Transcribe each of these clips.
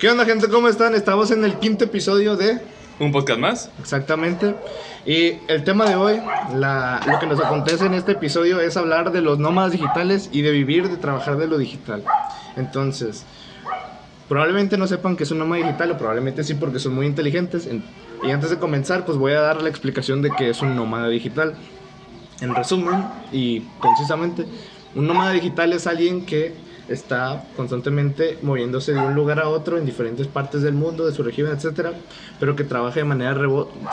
¿Qué onda gente? ¿Cómo están? Estamos en el quinto episodio de... ¿Un podcast más? Exactamente. Y el tema de hoy, la- lo que nos acontece en este episodio es hablar de los nómadas digitales y de vivir, de trabajar de lo digital. Entonces, probablemente no sepan que es un nómada digital o probablemente sí porque son muy inteligentes. En- Y antes de comenzar, pues voy a dar la explicación de qué es un nómada digital. En resumen y concisamente, un nómada digital es alguien que está constantemente moviéndose de un lugar a otro en diferentes partes del mundo, de su región, etcétera, pero que trabaja de manera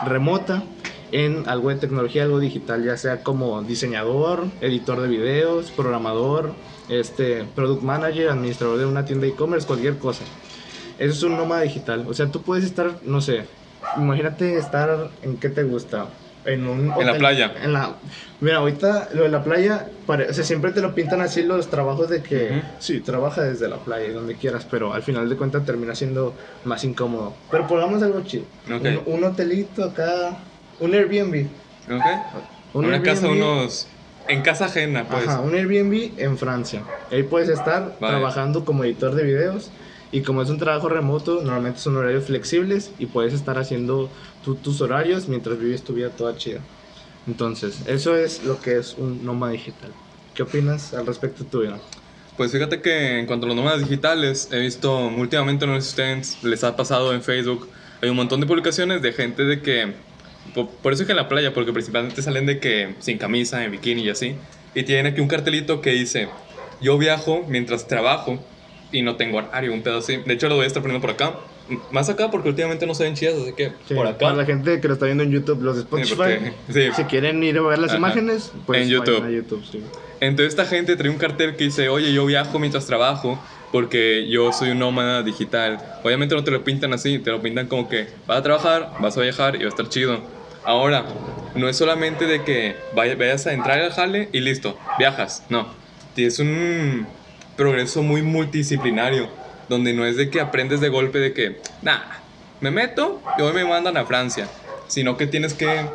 remota en algo de tecnología, algo digital, ya sea como diseñador, editor de videos, programador, este, product manager, administrador de una tienda e-commerce, cualquier cosa. Eso es un nómada digital. O sea, tú puedes estar, no sé, imagínate estar en qué te gusta. En, un En la playa. En la, mira, ahorita lo de la playa, pare- o sea, siempre te lo pintan así los trabajos de que, sí, trabaja desde la playa donde quieras, pero al final de cuentas termina siendo más incómodo. Pero pongamos algo chido. Un, un hotelito acá, un Airbnb. ¿Ok? Un Una casa, unos... En casa ajena, pues. Ajá, un Airbnb en Francia. Ahí puedes estar Vale. trabajando como editor de videos y como es un trabajo remoto, normalmente son horarios flexibles y puedes estar haciendo tu- tus horarios mientras vives tu vida toda chida. Entonces, eso es lo que es un nómada digital. ¿Qué opinas al respecto tuyo? Pues fíjate que en cuanto a los nómadas digitales, he visto últimamente, no sé si ustedes les ha pasado en Facebook, hay un montón de publicaciones de gente de que, po- por, eso es que en la playa, porque principalmente salen de que sin camisa, en bikini y así, y tienen aquí un cartelito que dice, yo viajo mientras trabajo y no tengo horario, un pedo así. De hecho lo voy a estar poniendo por acá, M- más acá porque últimamente no se ven chidas, así que Sí, por acá. Para la gente que lo está viendo en YouTube, los de Spotify, porque- sí. si quieren ir a ver las Ajá. imágenes, pues En YouTube. a YouTube. sí. Entonces esta gente trae un cartel que dice, oye, yo viajo mientras trabajo porque yo soy un nómada digital. Obviamente no te lo pintan así, te lo pintan como que vas a trabajar, vas a viajar y va a estar chido. Ahora, no es solamente de que vaya- vayas a entrar al jale y listo, viajas, no. Es un progreso muy multidisciplinario, donde no es de que aprendes de golpe de que, nah, me meto y hoy me mandan a Francia, sino que tienes que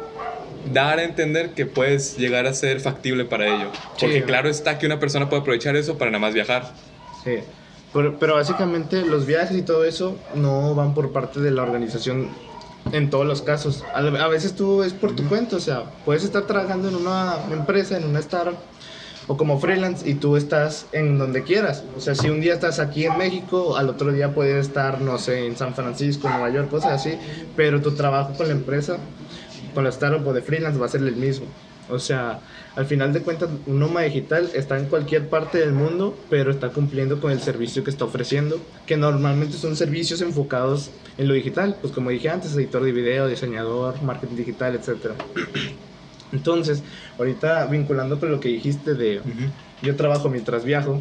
dar a entender que puedes llegar a ser factible para ello. Porque Sí. claro está que una persona puede aprovechar eso para nada más viajar. Sí. Pero, pero básicamente los viajes y todo eso no van por parte de la organización en todos los casos. A, a veces tú es por tu cuenta, o sea, puedes estar trabajando en una empresa, en una startup o como freelance y tú estás en donde quieras. O sea, si un día estás aquí en México, al otro día puedes estar, no sé, en San Francisco, Nueva York, cosas así, pero tu trabajo con la empresa, con la startup o de freelance va a ser el mismo. O sea, al final de cuentas, un nómada digital está en cualquier parte del mundo, pero está cumpliendo con el servicio que está ofreciendo, que normalmente son servicios enfocados en lo digital, pues como dije antes, editor de video, diseñador, marketing digital, etc. Entonces, ahorita vinculando con lo que dijiste de yo trabajo mientras viajo,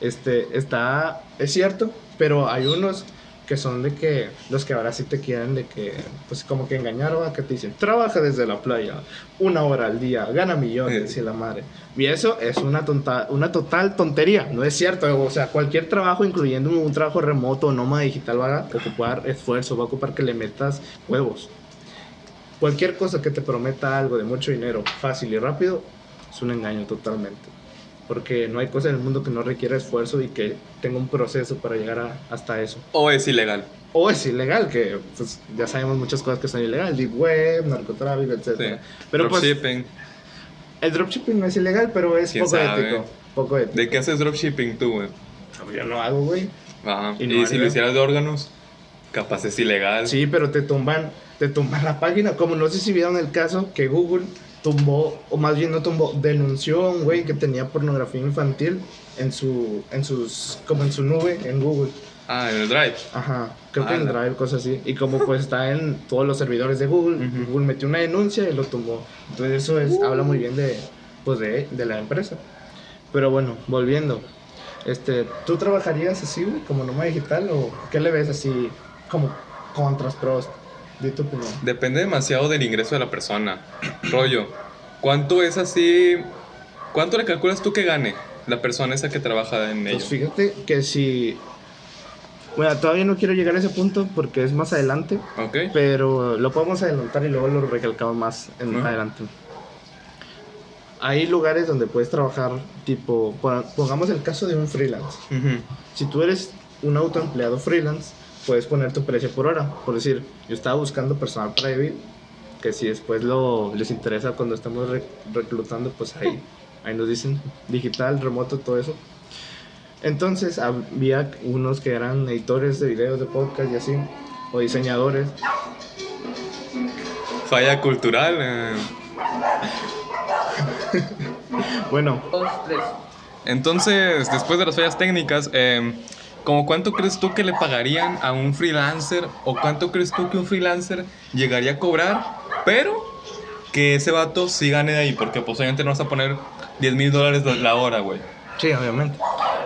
este, está, es cierto, pero hay unos que son de que, los que ahora sí te quieren de que, pues como que engañar, ¿va? que te dicen, trabaja desde la playa, una hora al día, gana millones Sí. y la madre. Y eso es una, tonta, una total tontería, no es cierto, o sea, cualquier trabajo, incluyendo un trabajo remoto o nómada digital, va a ocupar esfuerzo, va a ocupar que le metas huevos. Cualquier cosa que te prometa algo de mucho dinero, fácil y rápido, es un engaño totalmente. Porque no hay cosa en el mundo que no requiera esfuerzo y que tenga un proceso para llegar a- hasta eso. O es ilegal. O es ilegal, que pues ya sabemos muchas cosas que son ilegales, deep web, narcotráfico, etc. Sí. Pero pues dropshipping. el dropshipping no es ilegal, pero es ¿Quién poco sabe? ético. Poco ético. ¿De qué haces dropshipping tú, güey? Yo no hago, güey. Ajá. Y Y, si lo hicieras de órganos, capaz es ilegal. Sí, pero te tumban, te tumban la página. Como no sé si vieron el caso que Google tumbó, o más bien no tumbó, denunció a un güey que tenía pornografía infantil en su, en sus, como en su nube en Google. Ah, en el drive. Ajá, creo que en Ala. Drive, cosas así. Y como pues está en todos los servidores de Google. Google metió una denuncia y lo tumbó. Entonces eso es, habla muy bien de, pues de, de la empresa. Pero bueno, volviendo. Este, ¿Tú trabajarías así, güey, como nómada digital o qué le ves así como contras, pros? Di tu. Depende demasiado del ingreso de la persona. Rollo, ¿cuánto es así? ¿Cuánto le calculas tú que gane la persona esa que trabaja en ello? Pues fíjate que si... Bueno, todavía no quiero llegar a ese punto porque es más adelante. ¿Ok? Pero lo podemos adelantar y luego lo recalcamos más en Ajá. adelante. Hay lugares donde puedes trabajar, tipo, pon- pongamos el caso de un freelance. Ujú. Si tú eres un autoempleado freelance, puedes poner tu precio por hora. Por decir, yo estaba buscando personal para vivir, que si después lo, les interesa cuando estamos re- reclutando, pues ahí, ahí nos dicen digital, remoto, todo eso. Entonces había unos que eran editores de videos, de podcast y así, o diseñadores. Falla cultural. eh. Bueno. Entonces, después de las fallas técnicas, eh, ¿como cuánto crees tú que le pagarían a un freelancer? ¿O cuánto crees tú que un freelancer llegaría a cobrar? Pero que ese vato sí gane de ahí, porque pues obviamente no vas a poner 10 mil dólares la hora, güey. Sí, obviamente.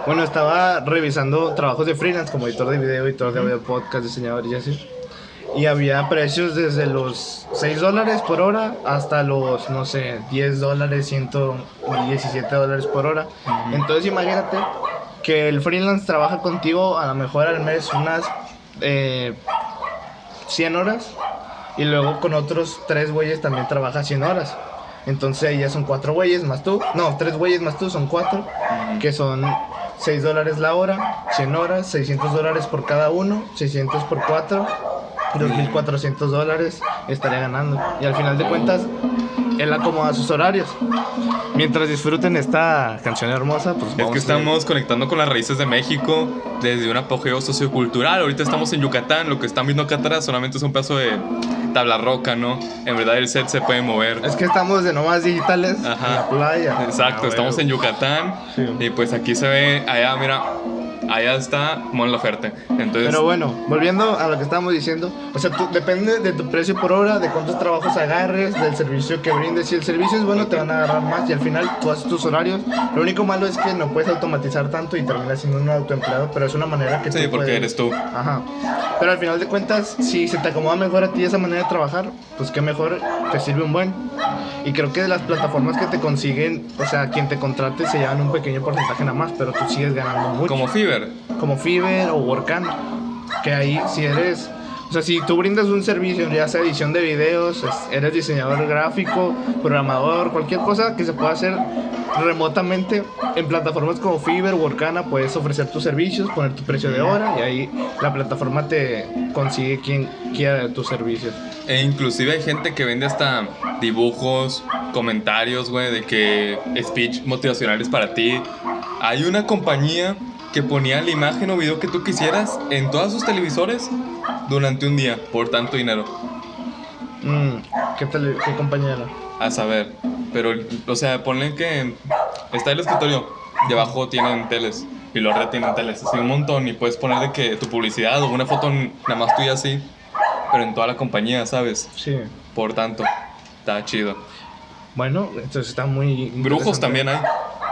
Bueno, estaba revisando trabajos de freelance como editor de video, editor de audio, podcast, diseñador y así. Y había precios desde los 6 dólares por hora hasta los, no sé, 10 dólares, 117 dólares por hora. Entonces imagínate que el freelance trabaja contigo a lo mejor al mes unas eh, 100 horas y luego con otros 3 güeyes también trabaja 100 horas. Entonces ya son 4 güeyes más tú. No, 3 güeyes más tú son 4 que son 6 dólares la hora, 100 horas, 600 dólares por cada uno, 600 por 4, 2.400 dólares estaría ganando. Y al final de cuentas, él acomoda sus horarios. Mientras disfruten esta canción hermosa, pues Es vamos que a- estamos conectando con las raíces de México desde un apogeo sociocultural. Ahorita estamos en Yucatán, lo que están viendo acá atrás solamente es un pedazo de tabla roca, ¿no? En verdad el set se puede mover. Es que estamos de nomás digitales Ajá. en la playa. Exacto, Ah, estamos en. Yucatán Sí. y pues aquí se ve, allá mira, allá está Mon Laferte. Entonces, Pero bueno, volviendo a lo que estábamos diciendo, o sea, tú, depende de tu precio por hora, de cuántos trabajos agarres, del servicio que brindes. Si el servicio es bueno, te van a agarrar más y al final tú haces tus horarios. Lo único malo es que no puedes automatizar tanto y terminas siendo un autoempleado, pero es una manera que sí, tú porque puedes- eres tú. Ajá. Pero al final de cuentas, si se te acomoda mejor a ti esa manera de trabajar, pues qué mejor, te sirve un buen. Y creo que de las plataformas que te consiguen, o sea, quien te contrate se llevan un pequeño porcentaje nada más, pero tú sigues ganando mucho Como Fiverr. como Fiverr o Workana, que ahí si eres, o sea, si tú brindas un servicio, ya sea edición de videos, es- eres diseñador gráfico, programador, cualquier cosa que se pueda hacer remotamente en plataformas como Fiverr, Workana, puedes ofrecer tus servicios, poner tu precio de hora y ahí la plataforma te consigue quien quiera tus servicios. E inclusive hay gente que vende hasta dibujos, comentarios, güey, de que speech motivacionales para ti. Hay una compañía que ponía la imagen o video que tú quisieras en todos sus televisores durante un día por tanto dinero. Mm, ¿qué, tele- qué compañera? A saber, pero, o sea, ponle que está el escritorio, debajo tienen teles y los arriba tienen teles, así un montón, y puedes poner de que tu publicidad o una foto nada más tuya así, pero en toda la compañía, ¿sabes? Sí. Por tanto, está chido. Bueno, entonces está muy... Brujos también hay.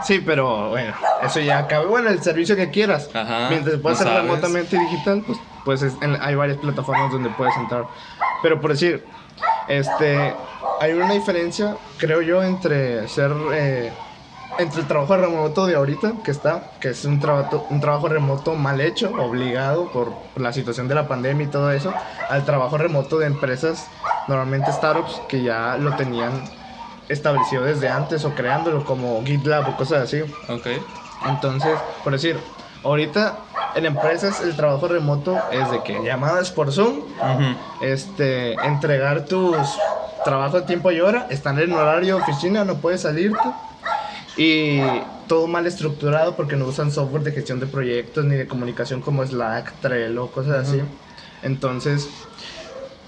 Sí, pero bueno, eso ya cabe. Bueno, el servicio que quieras. Ajá, Mientras se pueda no hacer sabes. remotamente digital, pues, pues es- en- hay varias plataformas donde puedes entrar. Pero por decir, este, hay una diferencia, creo yo, entre ser, eh, entre el trabajo remoto de ahorita, que está, que es un trabajo, un trabajo remoto mal hecho, obligado por la situación de la pandemia y todo eso, al trabajo remoto de empresas, normalmente startups, que ya lo tenían establecido desde antes o creándolo como GitLab o cosas así. Ok. Entonces, por decir, ahorita en empresas el trabajo remoto es de que llamadas por Zoom, Ujú. este, entregar tus trabajos a tiempo y hora, están en horario de oficina, no puedes salirte. Y todo mal estructurado porque no usan software de gestión de proyectos ni de comunicación como Slack, Trello, cosas así. Entonces,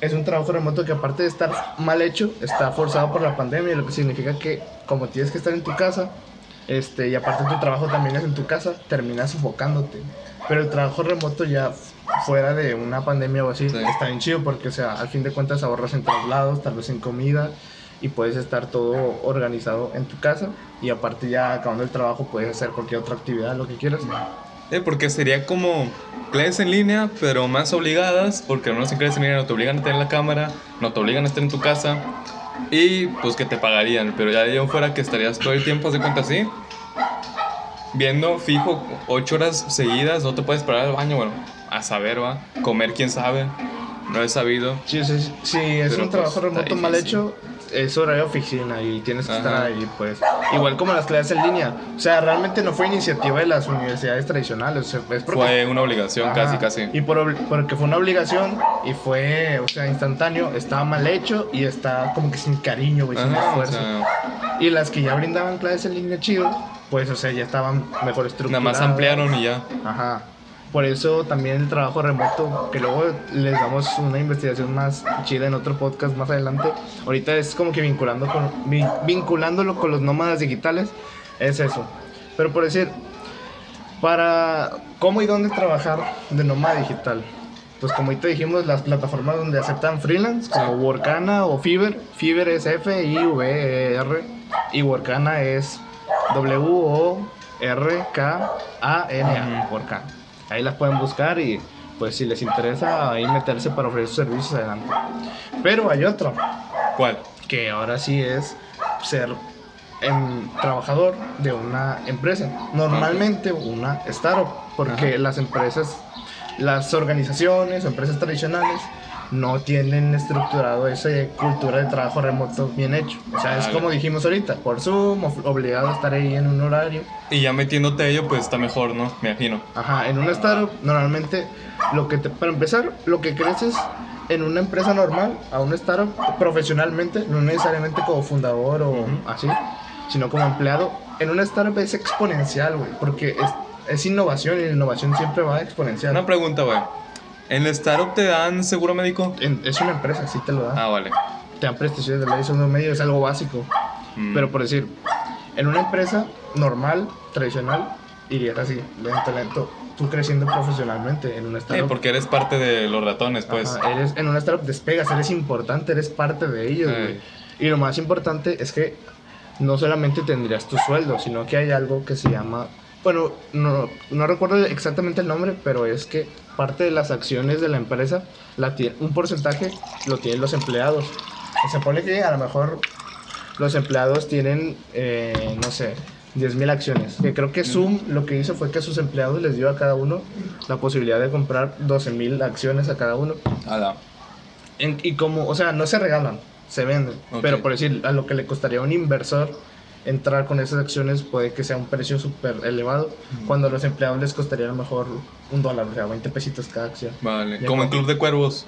es un trabajo remoto que aparte de estar mal hecho, está forzado por la pandemia, lo que significa que como tienes que estar en tu casa, este, y aparte tu trabajo también es en tu casa, terminas sofocándote. Pero el trabajo remoto ya fuera de una pandemia o así, Sí. está bien chido porque, o sea, al fin de cuentas ahorras en traslados, tal vez en comida, y puedes estar todo organizado en tu casa, y aparte ya acabando el trabajo puedes hacer cualquier otra actividad, lo que quieras. Eh, porque sería como clases en línea, pero más obligadas, porque no en clases en línea no te obligan a tener la cámara, no te obligan a estar en tu casa, y pues que te pagarían, pero ya en fuera que estarías todo el tiempo, de cuenta así, viendo fijo ocho horas seguidas, no te puedes parar al baño, bueno, a saber, va, comer quién sabe, no he sabido. Sí, sí, sí, es Pero, un pues, trabajo está remoto mal hecho. Es horario de oficina y tienes que estar ahí, pues. Igual como las clases en línea. O sea, realmente no fue iniciativa de las universidades tradicionales. o sea, es porque Fue una obligación, Ajá. casi, casi. Y por, porque fue una obligación y fue, o sea, instantáneo, estaba mal hecho y está como que sin cariño, güey, sin o esfuerzo. sea, Y las que ya brindaban clases en línea chido, pues, o sea, ya estaban mejor nada estructuradas. más ampliaron y ya. Ajá. Por eso también el trabajo remoto, que luego les damos una investigación más chida en otro podcast más adelante. Ahorita es como que vinculando con, vin- vinculándolo con los nómadas digitales, es eso. Pero por decir, para cómo y dónde trabajar de nómada digital. Pues como ahorita dijimos, las plataformas donde aceptan freelance, como Workana o Fiverr. Fiverr es F-I-V-E-R y Workana es W-O-R-K-A-N-A. Workana. Ahí las pueden buscar y pues si les interesa ahí meterse para ofrecer sus servicios adelante. Pero hay otro, ¿Cuál? que ahora sí es ser em, trabajador de una empresa. Normalmente una startup, porque Ajá. las empresas, las organizaciones empresas tradicionales no tienen estructurado esa cultura de trabajo remoto bien hecho. O sea, es Vale. como dijimos ahorita, por Zoom, obligado a estar ahí en un horario. Y ya metiéndote a ello, pues está mejor, ¿no? Me imagino. Ajá, en una startup normalmente lo que te, para empezar, lo que creces en una empresa normal a una startup profesionalmente, no necesariamente como fundador o Ujú. así, sino como empleado, en una startup es exponencial, güey, porque es, es innovación y la innovación siempre va exponencial. Una pregunta, güey. ¿En startup te dan seguro médico? En- es una empresa, sí te lo da. Ah, vale. Te dan prestaciones de ley, son medio, es algo básico. Mm. Pero por decir, en una empresa normal, tradicional, irías así, lento, lento, tú creciendo profesionalmente en una Sí, startup. porque eres parte de los ratones, pues. Ajá, eres, en una startup despegas, eres importante, eres parte de ellos, Ey. güey. Y lo más importante es que no solamente tendrías tu sueldo, sino que hay algo que se llama, bueno, no, no recuerdo exactamente el nombre, pero es que parte de las acciones de la empresa, la un porcentaje lo tienen los empleados. Se supone que a lo mejor los empleados tienen, eh, no sé, 10.000 acciones. Que creo que Zoom lo que hizo fue que a sus empleados les dio a cada uno la posibilidad de comprar 12.000 acciones a cada uno. Ala. En- y como, o sea, no se regalan, se venden. Pero por decir, a lo que le costaría a un inversor entrar con esas acciones puede que sea un precio súper elevado, cuando a los empleados les costaría a lo mejor un dólar, o sea, 20 pesitos cada acción. Vale. Ya Como en Club de Cuervos.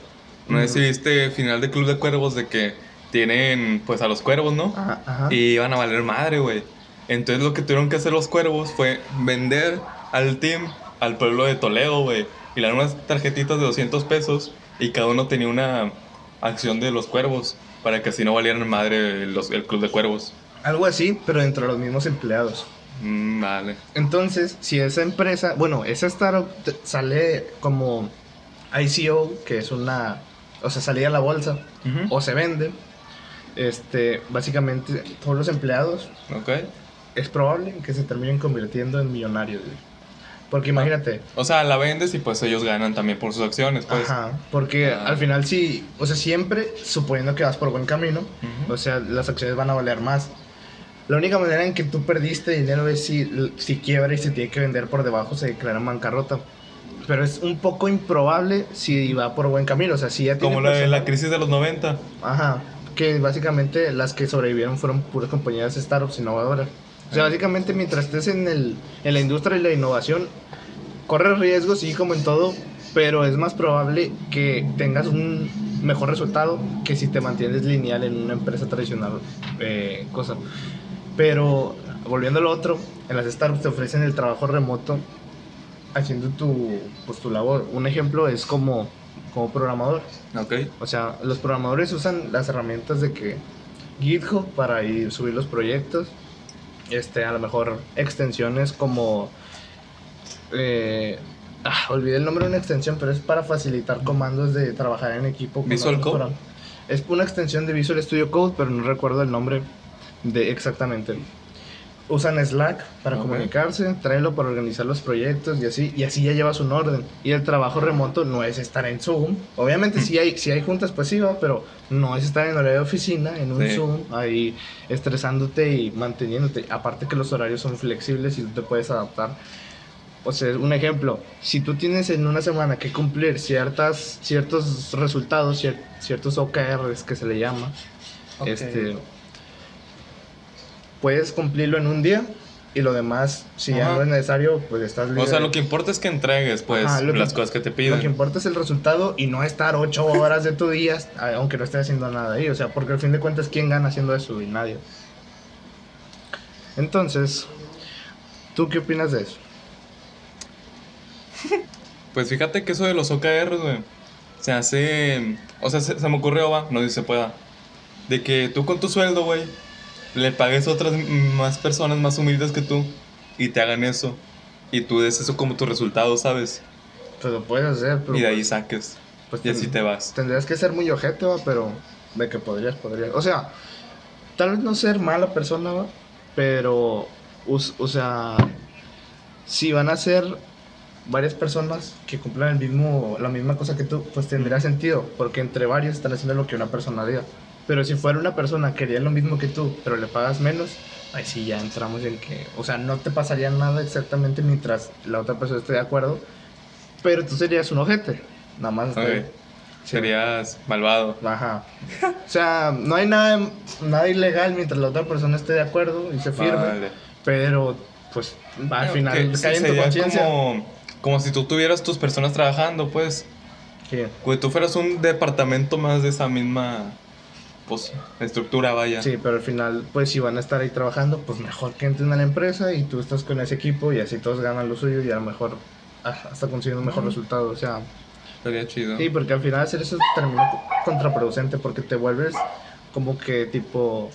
No si viste final de Club de Cuervos de que tienen pues a los cuervos, ¿no? Ajá, ajá. Y iban a valer madre, güey. Entonces lo que tuvieron que hacer los cuervos fue vender al team al pueblo de Toledo, güey. Y le dieron unas tarjetitas de 200 pesos y cada uno tenía una acción de los cuervos para que así no valieran madre los- el club de cuervos. Algo así, pero dentro de los mismos empleados. Mm, vale. Entonces, si esa empresa, bueno, esa startup sale como ICO, que es una, o sea, salía a la bolsa, o se vende, este, básicamente todos los empleados es probable que se terminen convirtiendo en millonarios. Porque imagínate, O sea, la vendes y pues ellos ganan también por sus acciones, pues. ajá, porque Ah. al final sí, o sea, siempre suponiendo que vas por buen camino, o sea, las acciones van a valer más. La única manera en que tú perdiste dinero es si, si quiebra y se tiene que vender por debajo, se declara en bancarrota. Pero es un poco improbable si va por buen camino, o sea, si ya tiene Como la persona- la crisis de los 90. Ajá, que básicamente las que sobrevivieron fueron puras compañías startups innovadoras. O sea, Ah. básicamente mientras estés en, el, en la industria y la innovación, corres riesgos, sí, como en todo, pero es más probable que tengas un mejor resultado que si te mantienes lineal en una empresa tradicional. eh, cosa. Pero volviendo a lo otro, en las startups te ofrecen el trabajo remoto haciendo tu, pues, tu labor. Un ejemplo es como, como programador. Ok. O sea, los programadores usan las herramientas de que GitHub para ir subir los proyectos. Este, a lo mejor extensiones como eh, ah, olvidé el nombre de una extensión, pero es para facilitar comandos de trabajar en equipo. con Visual Code. Es una extensión de Visual Studio Code, pero no recuerdo el nombre de exactamente. Usan Slack para Ok. comunicarse, Trello para organizar los proyectos y así, y así ya llevas un orden. Y el trabajo remoto no es estar en Zoom. Obviamente si hay, si hay juntas, pues sí, va, pero no es estar en horario de oficina, en un Sí. Zoom, ahí estresándote y manteniéndote. Aparte que los horarios son flexibles y tú te puedes adaptar. O sea, un ejemplo, si tú tienes en una semana que cumplir ciertas, ciertos resultados, cier- ciertos OKRs que se le llama, Ok. Este, puedes cumplirlo en un día y lo demás, si ya Ajá. no es necesario, pues estás libre. O sea, lo que importa es que entregues, pues, Ajá, lo que- las cosas que te Lo piden. que importa es el resultado y no estar ocho horas de tu día, aunque no estés haciendo nada ahí. O sea, porque al fin de cuentas, ¿quién gana haciendo eso? Y nadie. Entonces, ¿tú qué opinas de eso? Pues fíjate que eso de los OKRs, güey, se hace. O sea, se, se me ocurrió, va, no se pueda. De que tú con tu sueldo, güey, le pagues a otras más personas más humildes que tú y te hagan eso. Y tú des eso como tu resultado, ¿sabes? Pues lo puedes hacer, pero Y de ahí pues, saques. pues, Y así te vas. Tendrías que ser muy ojete, va, pero de que podrías, podrías. O sea, tal vez no ser mala persona, va, pero, o sea, si van a ser varias personas que cumplan el mismo, la misma cosa que tú, pues tendría sentido, porque entre varios están haciendo lo que una persona haría. Pero si fuera una persona que haría lo mismo que tú, pero le pagas menos, ahí sí ya entramos en que, o sea, no te pasaría nada exactamente mientras la otra persona esté de acuerdo, pero tú serías un ojete, nada más. hasta Ok. ahí. Sí. Serías malvado. Ajá. O sea, no hay nada, nada ilegal mientras la otra persona esté de acuerdo y se firme. Vale. Pero, pues, al final que cae en tu conciencia. Como, como si tú tuvieras tus personas trabajando, pues. Sí. Güey, tú fueras un departamento más de esa misma. Pues, estructura, vaya. Sí, pero al final, pues, si van a estar ahí trabajando, pues mejor que entren a la empresa y tú estás con ese equipo y así todos ganan lo suyo y a lo mejor ah, hasta consiguen un mejor Ujú. resultado. O sea, Estaría chido. sí, porque al final hacer eso termina contraproducente porque te vuelves como que tipo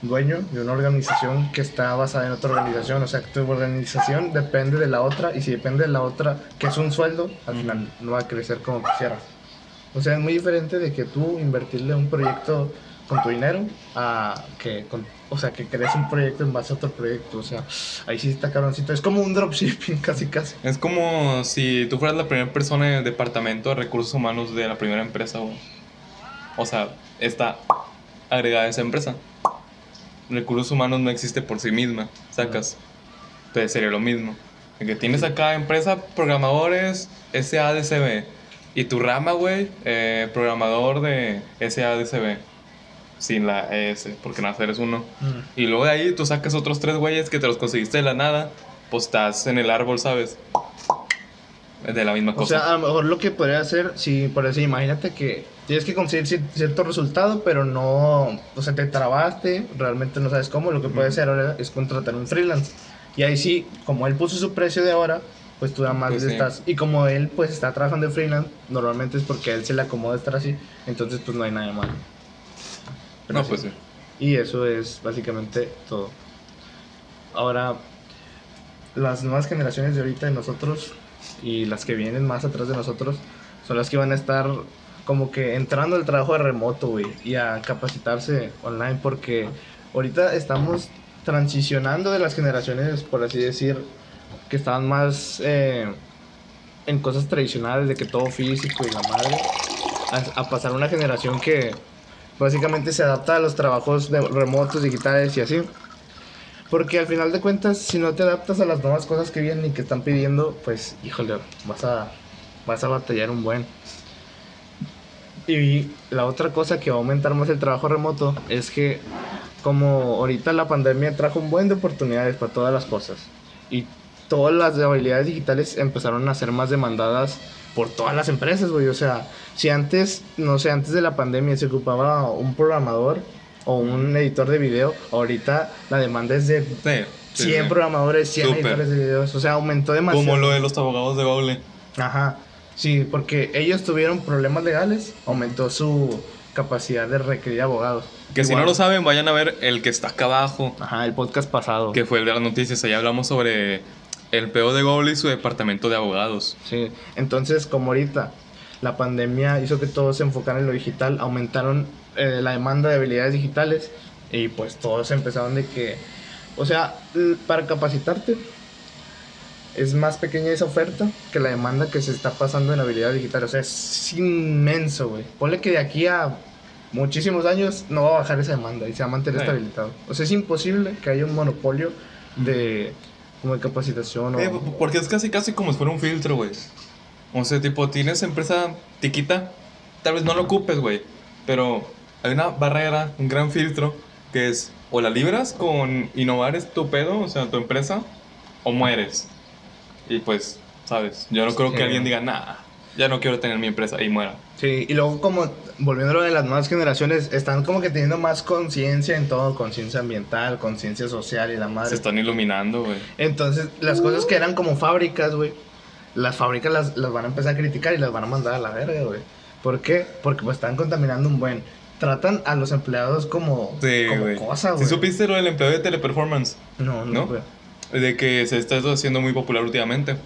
dueño de una organización que está basada en otra organización. O sea, que tu organización depende de la otra y si depende de la otra, que es un sueldo, al final no va a crecer como quisieras. O sea, es muy diferente de que tú invertirle un proyecto con tu dinero a que, con, o sea, que crees un proyecto en base a otro proyecto. O sea, ahí sí está cabroncito. Es como un dropshipping casi casi. Es como si tú fueras la primera persona en el departamento de recursos humanos de la primera empresa, güey. O sea, está agregada a esa empresa. Recursos humanos no existe por sí misma, sacas. Entonces sería lo mismo. Que tienes acá empresa programadores SADCB. Y tu rama, güey, eh, programador de SADCB. Sin la ES, porque nada, eres uno. Y luego de ahí tú sacas otros tres güeyes que te los conseguiste de la nada. Pues estás en el árbol, ¿sabes? De la misma O cosa. sea, a lo mejor lo que podría hacer, si por decir, imagínate que tienes que conseguir cier- cierto resultado, pero no, o sea, te trabaste, realmente no sabes cómo, lo que puedes hacer ahora es contratar un freelance. Y ahí sí, como él puso su precio de hora, pues tú nada más Pues sí. estás, y como él pues está trabajando de freelance, normalmente es porque él se le acomoda estar así, entonces pues no hay nada de malo. Pero no, sí. pues sí. Y eso es básicamente todo. Ahora, las nuevas generaciones de ahorita de nosotros y las que vienen más atrás de nosotros son las que van a estar como que entrando al trabajo de remoto, güey, y a capacitarse online porque ahorita estamos transicionando de las generaciones, por así decir, que estaban más eh, en cosas tradicionales de que todo físico y la madre, a, a pasar a una generación que básicamente se adapta a los trabajos de remotos, digitales y así. Porque al final de cuentas, si no te adaptas a las nuevas cosas que vienen y que están pidiendo, pues, híjole, vas a, vas a batallar un buen. Y la otra cosa que va a aumentar más el trabajo remoto es que como ahorita la pandemia trajo un buen de oportunidades para todas las cosas y todas las habilidades digitales empezaron a ser más demandadas por todas las empresas, güey. O sea, si antes, no sé, antes de la pandemia se ocupaba un programador o un editor de video, ahorita la demanda es de Sí, sí, 100 sí. programadores, 100 Súper. editores de videos. O sea, aumentó demasiado. Como lo de los abogados de Google. Ajá, sí, porque ellos tuvieron problemas legales, aumentó su capacidad de requerir abogados. Que si no lo saben, vayan a ver el que está acá abajo. Ajá, el podcast pasado. Que fue el de las noticias. Ahí hablamos sobre el PO de Google y su departamento de abogados. Sí, entonces como ahorita la pandemia hizo que todos se enfocaran en lo digital, aumentaron eh, la demanda de habilidades digitales y pues todos empezaron de que, o sea, para capacitarte es más pequeña esa oferta que la demanda que se está pasando en habilidades digitales, o sea, es inmenso, güey. Ponle que de aquí a muchísimos años no va a bajar esa demanda y se va a mantener Sí. estabilizado. O sea, es imposible que haya un monopolio de como de capacitación o... Eh, porque es casi casi como si fuera un filtro, güey. O sea, tipo, tienes empresa tiquita, tal vez no lo ocupes, güey. Pero hay una barrera, un gran filtro, que es o la libras con innovar es tu pedo, o sea, tu empresa, o mueres. Y pues, ¿sabes? Yo no creo que alguien diga, nah, ya no quiero tener mi empresa y muera. Sí, y luego como, volviendo a lo de las nuevas generaciones, están como que teniendo más conciencia en todo, conciencia ambiental, conciencia social y la Se madre. están iluminando, güey. Entonces, las cosas que eran como fábricas, güey, las fábricas las, las van a empezar a criticar y las van a mandar a la verga, güey. ¿Por qué? Porque pues están contaminando un buen. Tratan a los empleados como, Sí, como güey. cosa, Si güey. supiste lo del empleo de teleperformance, No, no, de que se está haciendo muy popular últimamente.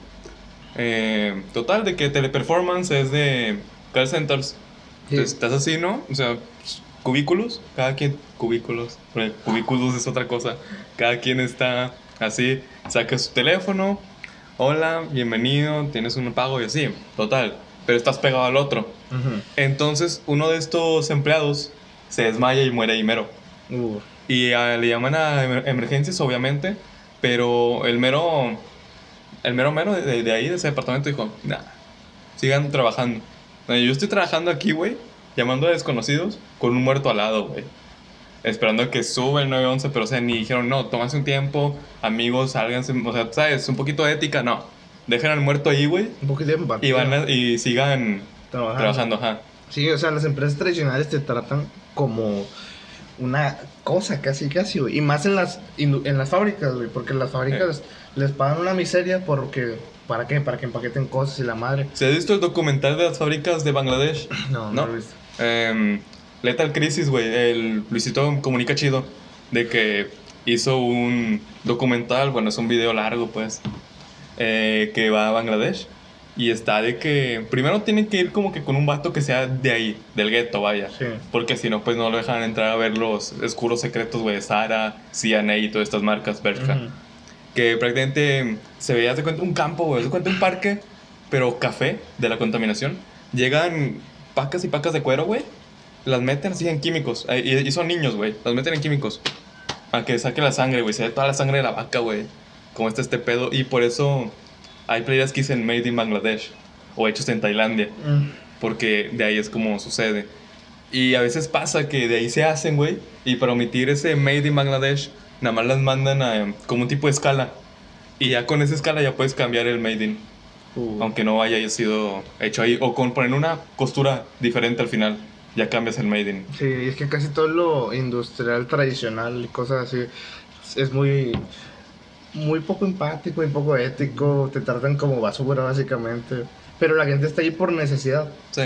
Eh, total, de que teleperformance es de call centers. Sí. Entonces, estás así, ¿no? O sea, cubículos, cada quien, cubículos, cubículos es otra cosa. Cada quien está así, saca su teléfono, hola, bienvenido, tienes un pago y así, total. Pero estás pegado al otro. Entonces, uno de estos empleados se desmaya y muere ahí mero. Uh, Y ah, le llaman a emer- emergencias, obviamente, pero el mero, el mero mero de, de- ahí, de ese departamento, dijo, nah, sigan trabajando. Yo estoy trabajando aquí, güey, llamando a desconocidos con un muerto al lado, güey. Esperando que suba el 911, pero o sea, ni dijeron, no, tómense un tiempo, amigos, sálganse, o sea, ¿sabes? Un poquito de ética, no. Dejen al muerto ahí, güey, un poquito de empatía. y, van a- y sigan Trabajando. trabajando, ajá. Sí, o sea, las empresas tradicionales te tratan como una cosa casi, casi, güey. Y más en las, en las fábricas, güey. Porque las fábricas les pagan una miseria porque... ¿Para qué? Para que empaqueten cosas y la madre. ¿Se ha visto el documental de las fábricas de Bangladesh? No, no, ¿No? lo he visto. Em, Lethal Crisis, güey. El Luisito comunica chido. De que hizo un documental, bueno, es un video largo, pues. eh, que va a Bangladesh. Y está de que. Primero tienen que ir como que con un vato que sea de ahí, del gueto, vaya. Sí. Porque si no, pues no lo dejan entrar a ver los oscuros secretos, güey. Sara, CNA y todas estas marcas, Bershka Ujú. Que prácticamente se veía, de cuenta, un campo, güey, se cuenta un parque, pero café de la contaminación. Llegan pacas y pacas de cuero, güey, las meten así en químicos, eh, y, y son niños, güey, las meten en químicos. A que saque la sangre, güey, se ve toda la sangre de la vaca, güey, como está este pedo, y por eso hay playas que dicen Made in Bangladesh, o hechos en Tailandia, Mm. porque de ahí es como sucede. Y a veces pasa que de ahí se hacen, güey, y para omitir ese Made in Bangladesh, nada más las mandan a, como un tipo de escala. Y ya con esa escala ya puedes cambiar el Made in, Uh. aunque no haya sido hecho ahí. O con poner una costura diferente al final, ya cambias el Made in. Sí, es que casi todo lo industrial tradicional y cosas así es muy muy poco empático y poco ético, te tratan como basura básicamente, pero la gente está ahí por necesidad, Sí,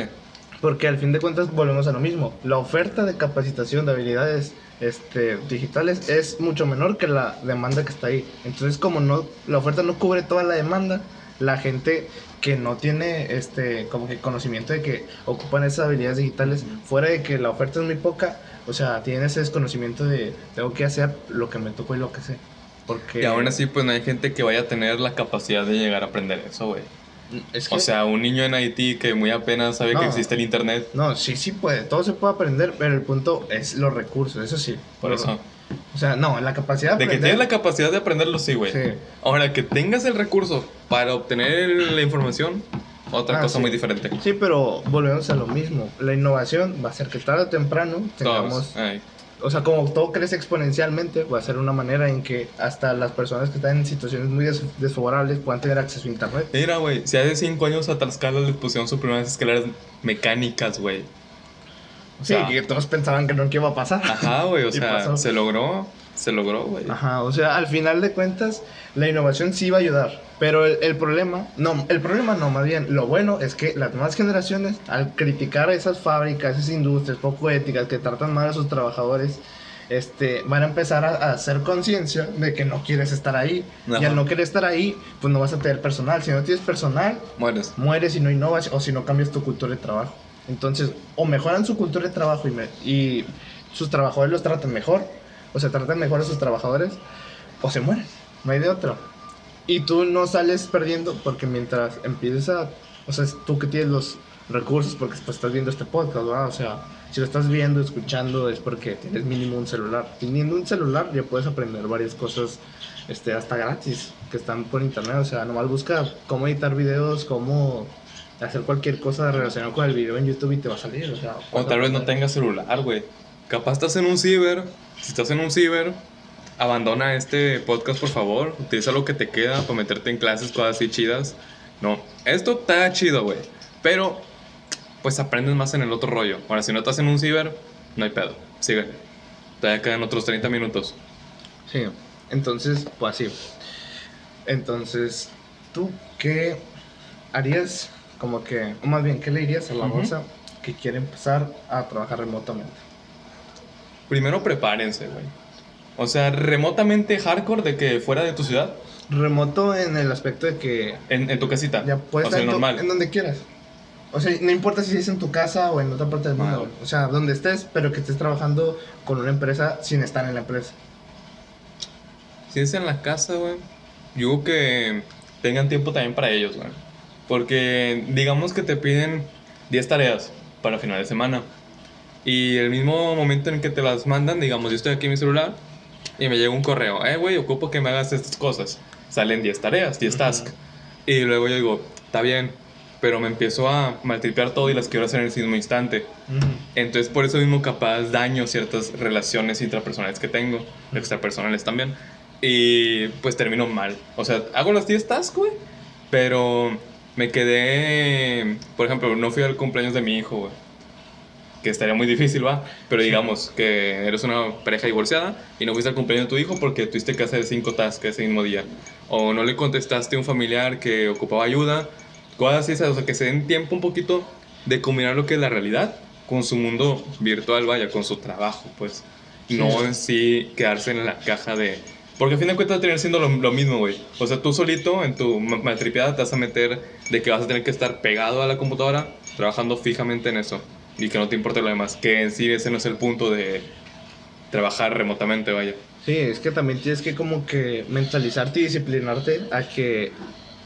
porque al fin de cuentas volvemos a lo mismo, la oferta de capacitación de habilidades este, digitales es mucho menor que la demanda que está ahí, entonces como no la oferta no cubre toda la demanda, la gente que no tiene este como que conocimiento de que ocupan esas habilidades digitales fuera de que la oferta es muy poca o sea tienen ese desconocimiento de tengo que hacer lo que me tocó y lo que sé porque y aún así, pues no hay gente que vaya a tener la capacidad de llegar a aprender eso, güey. Es que- O sea, un niño en Haití que muy apenas sabe que existe el internet, no sí sí puede todo se puede aprender pero el punto es los recursos eso sí por eso. o sea no la capacidad De que aprender- tienes la capacidad de aprenderlo, sí, güey. Sí. Ahora, que tengas el recurso para obtener la información, otra Ah, cosa sí. muy diferente. sí pero volvemos a lo mismo la innovación va a ser que tarde o temprano tengamos Todos. O sea, como todo crece exponencialmente, va a ser una manera en que hasta las personas que están en situaciones muy des- desfavorables puedan tener acceso a internet. Mira, güey, si hace cinco años a Tlaxcala les pusieron sus primeras escaleras mecánicas, güey. O Sí, sea, que todos pensaban que no que iba a pasar. Ajá, güey, o sea, pasó. se logró, se logró, güey. Ajá, o sea, al final de cuentas, la innovación sí va a ayudar. Pero el, el problema, no, el problema no, más bien, lo bueno es que las nuevas generaciones, al criticar esas fábricas, esas industrias poco éticas que tratan mal a sus trabajadores, este, van a empezar a, a hacer conciencia de que no quieres estar ahí. Y Ajá. al no querer estar ahí, pues no vas a tener personal. Si no tienes personal, Mueres. mueres si no innovas o si no cambias tu cultura de trabajo. Entonces, o mejoran su cultura de trabajo y, me- y sus trabajadores los tratan mejor, o se tratan mejor a sus trabajadores, o se mueren. No hay de otro. Y tú no sales perdiendo porque mientras empieces a... O sea, es tú que tienes los recursos porque pues, estás viendo este podcast, ¿verdad? O sea, si lo estás viendo, escuchando, es porque tienes mínimo un celular. Teniendo un celular ya puedes aprender varias cosas este, hasta gratis que están por internet. O sea, nomás busca cómo editar videos, cómo hacer cualquier cosa relacionada con el video en YouTube y te va a salir. O, sea, o tal vez no tengas celular, güey. Capaz estás en un ciber. Si estás en un ciber, abandona este podcast, por favor. Utiliza lo que te queda para meterte en clases, cosas así chidas. No, esto está chido, güey. Pero, pues aprendes más en el otro rollo. Ahora, si no estás en un ciber, no hay pedo. Sigue. Todavía quedan otros 30 minutos. Sí, entonces, pues así. Entonces, ¿tú qué harías? Como que, o más bien, ¿qué le dirías a la bolsa que quiere empezar a trabajar remotamente? Primero prepárense, güey. O sea, remotamente hardcore de que fuera de tu ciudad. Remoto en el aspecto de que... En, tu casita. Ya puedes o sea, estar en, normal. en donde quieras. O sea, no importa si es en tu casa o en otra parte del mundo. O sea, donde estés, pero que estés trabajando con una empresa sin estar en la empresa. Si es en la casa, güey, yo digo que tengan tiempo también para ellos, güey. Porque digamos que te piden 10 tareas para final de semana. Y el mismo momento en que te las mandan, digamos, yo estoy aquí en mi celular y me llega un correo, eh, güey, ocupo que me hagas estas cosas. Salen 10 tareas, 10 Ujú. tasks. Y luego yo digo, está bien, pero me empiezo a maltripear todo y las quiero hacer en el mismo instante. Entonces, por eso mismo, capaz daño ciertas relaciones intrapersonales que tengo, extrapersonales también. Y pues termino mal. O sea, hago las 10 tasks, güey, pero me quedé. Por ejemplo, no fui al cumpleaños de mi hijo, güey. Que estaría muy difícil, va. Pero digamos que eres una pareja divorciada y no fuiste al cumpleaños de tu hijo porque tuviste que hacer 5 tasks ese mismo día. O no le contestaste a un familiar que ocupaba ayuda. Cosas así, o sea, que se den tiempo un poquito de combinar lo que es la realidad con su mundo virtual, vaya, con su trabajo, pues. No en sí quedarse en la caja de... Porque a fin de cuentas va a tener siendo lo, lo mismo, güey. O sea, tú solito en tu ma- maltripeada te vas a meter de que vas a tener que estar pegado a la computadora, trabajando fijamente en eso. Y que no te importe lo demás. Que en sí ese no es el punto de trabajar remotamente, vaya. Sí, es que también tienes que como que mentalizarte y disciplinarte a que,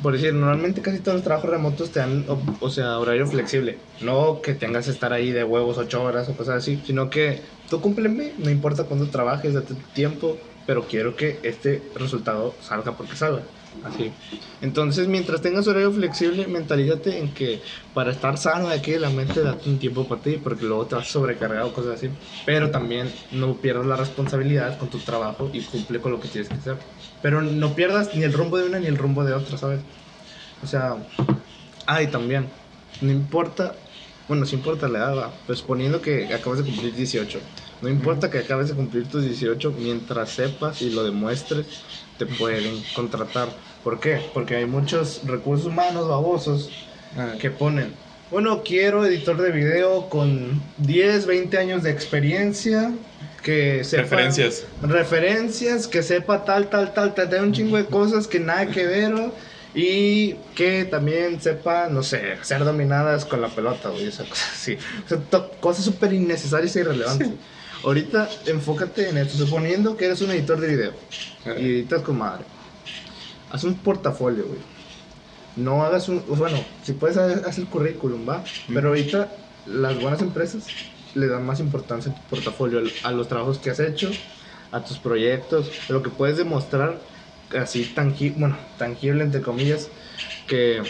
por decir, normalmente casi todos los trabajos remotos te dan, o, sea, horario flexible. No que tengas que estar ahí de huevos ocho horas o cosas así, sino que tú cúmpleme, no importa cuándo trabajes, date tu tiempo, pero quiero que este resultado salga porque salga. Así. Entonces, mientras tengas horario flexible, mentalízate en que para estar sano de aquí la mente, date un tiempo para ti, porque luego te vas sobrecargado, cosas así. Pero también no pierdas la responsabilidad con tu trabajo y cumple con lo que tienes que hacer. Pero no pierdas ni el rumbo de una ni el rumbo de otra, ¿sabes? O sea, ah, y también, no importa, bueno, sí importa la edad, pues poniendo que acabas de cumplir 18. No importa que acabes de cumplir tus 18, mientras sepas y lo demuestres, te pueden contratar. ¿Por qué? Porque hay muchos recursos humanos babosos que ponen, bueno, quiero editor de video con 10, 20 años de experiencia, que sepa... Referencias. Referencias, que sepa tal, tal, tal, tal, de un chingo de cosas que nada que ver, y que también sepa, no sé, ser dominadas con la pelota, güey, esa cosa así. O sea, cosas súper innecesarias e irrelevantes. Ahorita enfócate en esto, suponiendo que eres un editor de video y editas con madre. Haz un portafolio, güey. No hagas un. Bueno, si puedes, haz el currículum, va. Pero ahorita las buenas empresas le dan más importancia a tu portafolio, a los trabajos que has hecho, a tus proyectos, a lo que puedes demostrar así tangible, bueno, tangible entre comillas, que,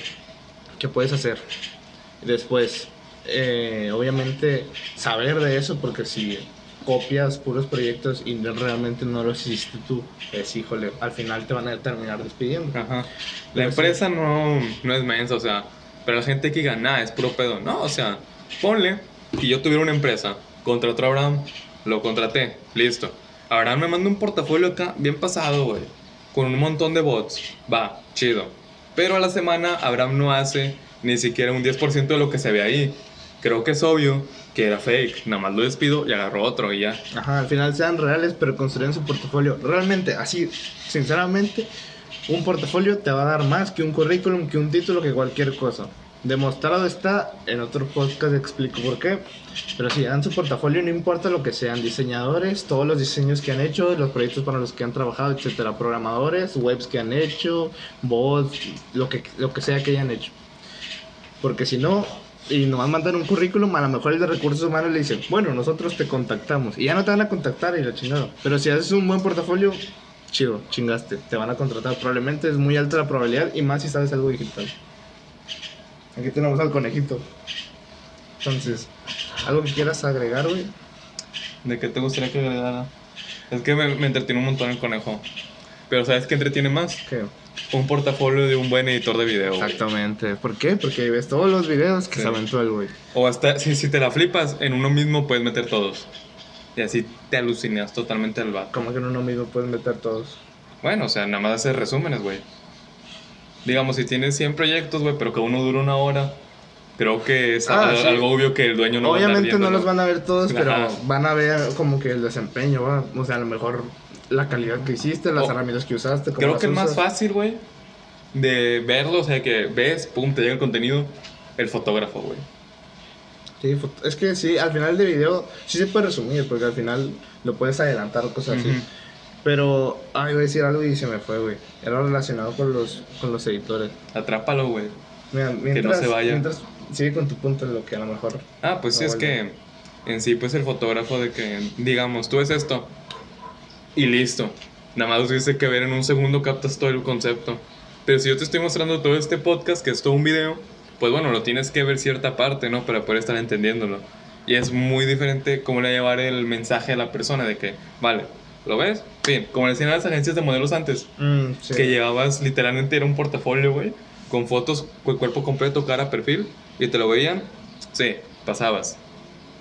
que puedes hacer. Después, eh, obviamente, saber de eso, porque si copias puros proyectos y realmente no los hiciste tú, pues híjole, al final te van a terminar despidiendo. Ajá. La empresa no, no es mensa, o sea, pero la gente que diga, nada, es puro pedo. No, o sea, ponle que yo tuviera una empresa, contrató a Abraham, lo contraté, listo. Abraham me manda un portafolio acá bien pasado, güey, con un montón de bots. Va, chido. Pero a la semana Abraham no hace ni siquiera un 10% de lo que se ve ahí. Creo que es obvio que era fake, nada más lo despido y agarro otro y ya. Ajá, al final sean reales, pero construyan su portafolio. Realmente, así, sinceramente, un portafolio te va a dar más que un currículum, que un título, que cualquier cosa. Demostrado está, en otro podcast explico por qué. Pero sí, dan su portafolio, no importa lo que sean, diseñadores, todos los diseños que han hecho, los proyectos para los que han trabajado, etcétera, programadores, webs que han hecho, bots, lo que, lo que sea que hayan hecho. Porque si no, y nomás mandan un currículum, a lo mejor el de recursos humanos le dicen, bueno, nosotros te contactamos. Y ya no te van a contactar y la chingada. Pero si haces un buen portafolio, chido, chingaste. Te van a contratar. Probablemente es muy alta la probabilidad y más si sabes algo digital. Aquí tenemos al conejito. Entonces, ¿algo que quieras agregar, güey? ¿De qué te gustaría que agregara? Es que me, me entretiene un montón el conejo. Pero ¿sabes qué entretiene más? ¿Qué? Un portafolio de un buen editor de video. Exactamente. ¿Por qué? Porque ves todos los videos que Sí. se aventó el güey. O hasta, si, si te la flipas, en uno mismo puedes meter todos. Y así te alucinas totalmente al vato. Como que en uno mismo puedes meter todos. Bueno, o sea, nada más hacer resúmenes, güey. Digamos, si tienes 100 proyectos, güey, pero que uno dura una hora, creo que es Ah, algo, sí. algo obvio que el dueño no va a Obviamente no los van a ver todos, pero van a ver como que el desempeño, ¿va? O sea, a lo mejor la calidad que hiciste, las O- herramientas que usaste. cómo Creo que el más fácil, güey, de verlo, o sea, que ves, pum, te llega el contenido, el fotógrafo, güey. Sí, es que sí, al final de video sí se puede resumir, porque al final lo puedes adelantar o cosas así. Ujú. Pero, ay, iba a decir algo y se me fue, güey. Era relacionado con los, con los editores. Atrápalo, güey. Mira, mientras, se vaya. Mientras sigue con tu punto, lo que a lo mejor. Ah, pues sí, No, es vale. que en sí, pues el fotógrafo de que, digamos, tú ves esto y listo. Nada más lo tuviste que ver en un segundo, captas todo el concepto. Pero si yo te estoy mostrando todo este podcast, que es todo un video, pues bueno, lo tienes que ver cierta parte, ¿no? Para poder estar entendiéndolo. Y es muy diferente cómo le llevar el mensaje a la persona de que, vale, ¿lo ves? Bien, como le decían a las agencias de modelos antes, Mm, sí. que llevabas literalmente era un portafolio, güey, con fotos, cu- cuerpo completo, cara, perfil, y te lo veían, sí, pasabas.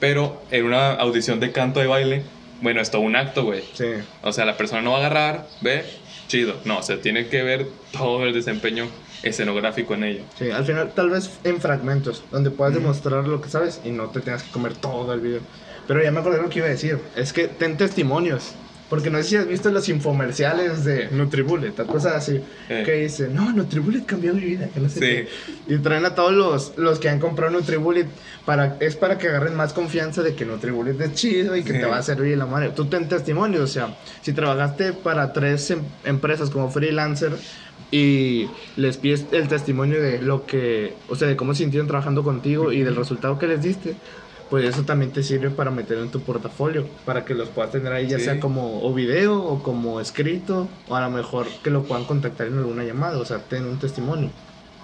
Pero en una audición de canto de baile, bueno, es todo un acto, güey. Sí. O sea, la persona no va a agarrar, ve, chido. No, o sea, tiene que ver todo el desempeño escenográfico en ello. Sí, al final tal vez en fragmentos, donde puedas Ujú. demostrar lo que sabes y no te tengas que comer todo el video. Pero ya me acordé lo que iba a decir, es que ten testimonios. Porque no sé si has visto los infomerciales de Nutribullet, cosas así, Eh. que dicen, no, Nutribullet cambió mi vida, que no sé Sí. qué. Y traen a todos los, los que han comprado Nutribullet, para, es para que agarren más confianza de que Nutribullet es chido y que Sí. te va a servir la madre. Tú ten testimonios, o sea, si trabajaste para tres em- empresas como freelancer y les pides el testimonio de lo que, o sea, de cómo se sintieron trabajando contigo y del resultado que les diste, pues eso también te sirve para meter en tu portafolio, para que los puedas tener ahí ya Sí. sea como o video o como escrito, o a lo mejor que lo puedan contactar en alguna llamada, o sea, ten un testimonio.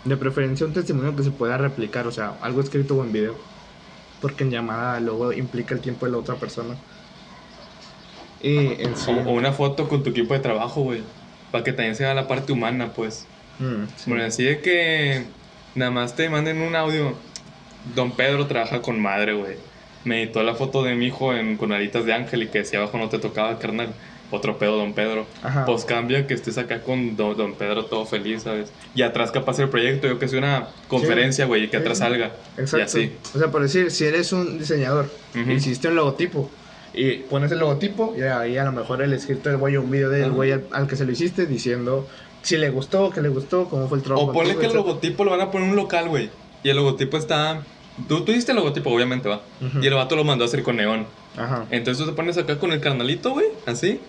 De preferencia un testimonio que se pueda replicar, o sea, algo escrito o en video. Porque en llamada luego implica el tiempo de la otra persona. Y en sí. O, o una foto con tu equipo de trabajo, güey. Para que también sea la parte humana, pues. Mm, sí. Bueno, así de que nada más te manden un audio. Don Pedro trabaja con madre, güey. Me editó la foto de mi hijo en, con alitas de ángel y que decía abajo no te tocaba, carnal. Otro pedo, Don Pedro. Ajá. Pues cambia que estés acá con don, don Pedro todo feliz, ¿sabes? Y atrás capaz el proyecto, yo que sea una conferencia, güey, y que atrás sí. salga. Exacto. Y así. O sea, por decir, si eres un diseñador, hiciste un logotipo y pones el logotipo y ahí a lo mejor el escrito del güey un video del güey al, al que se lo hiciste diciendo si le gustó, que le gustó, cómo fue el trabajo. O ponle que el logotipo lo van a poner en un local, güey. Y el logotipo está... Tú, tú hiciste el logotipo, obviamente, va. Y el vato lo mandó a hacer con neón. Ajá. Entonces tú te pones acá con el carnalito, güey, así.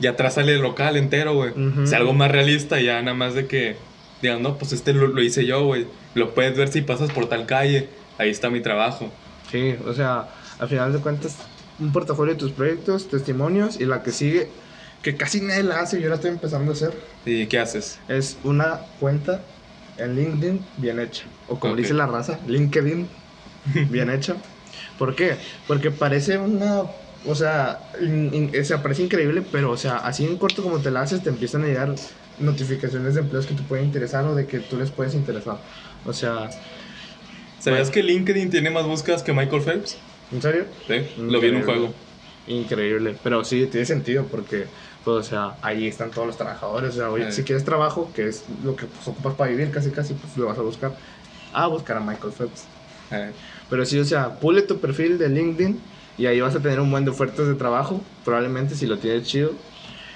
Y atrás sale el local entero, güey. O sea, algo más realista, ya nada más de que digan, no, pues este lo, lo hice yo, güey. Lo puedes ver si pasas por tal calle. Ahí está mi trabajo. Sí, o sea, al final de cuentas, un portafolio de tus proyectos, testimonios y la que sigue, que casi nadie la hace, yo la estoy empezando a hacer, ¿Y qué haces? es una cuenta en LinkedIn bien hecha. O como dice la raza, LinkedIn bien hecha. ¿Por qué? Porque parece una. O sea, in- in- o sea, parece increíble, pero, o sea, así en corto como te la haces, te empiezan a llegar notificaciones de empleos que te pueden interesar o de que tú les puedes interesar. O sea, ¿Sabías Bueno. que LinkedIn tiene más búsquedas que Michael Phelps? ¿en serio? Sí, lo vi en un juego. Increíble, pero sí, tiene sentido porque, pues, o sea, ahí están todos los trabajadores. O sea, oye, Eh. si quieres trabajo, que es lo que pues, ocupas para vivir casi, casi, pues lo vas a buscar. Ah, buscar a Michael Phelps. Eh, Pero sí, o sea, pule tu perfil de LinkedIn y ahí vas a tener un buen de ofertas de trabajo, probablemente si lo tienes chido.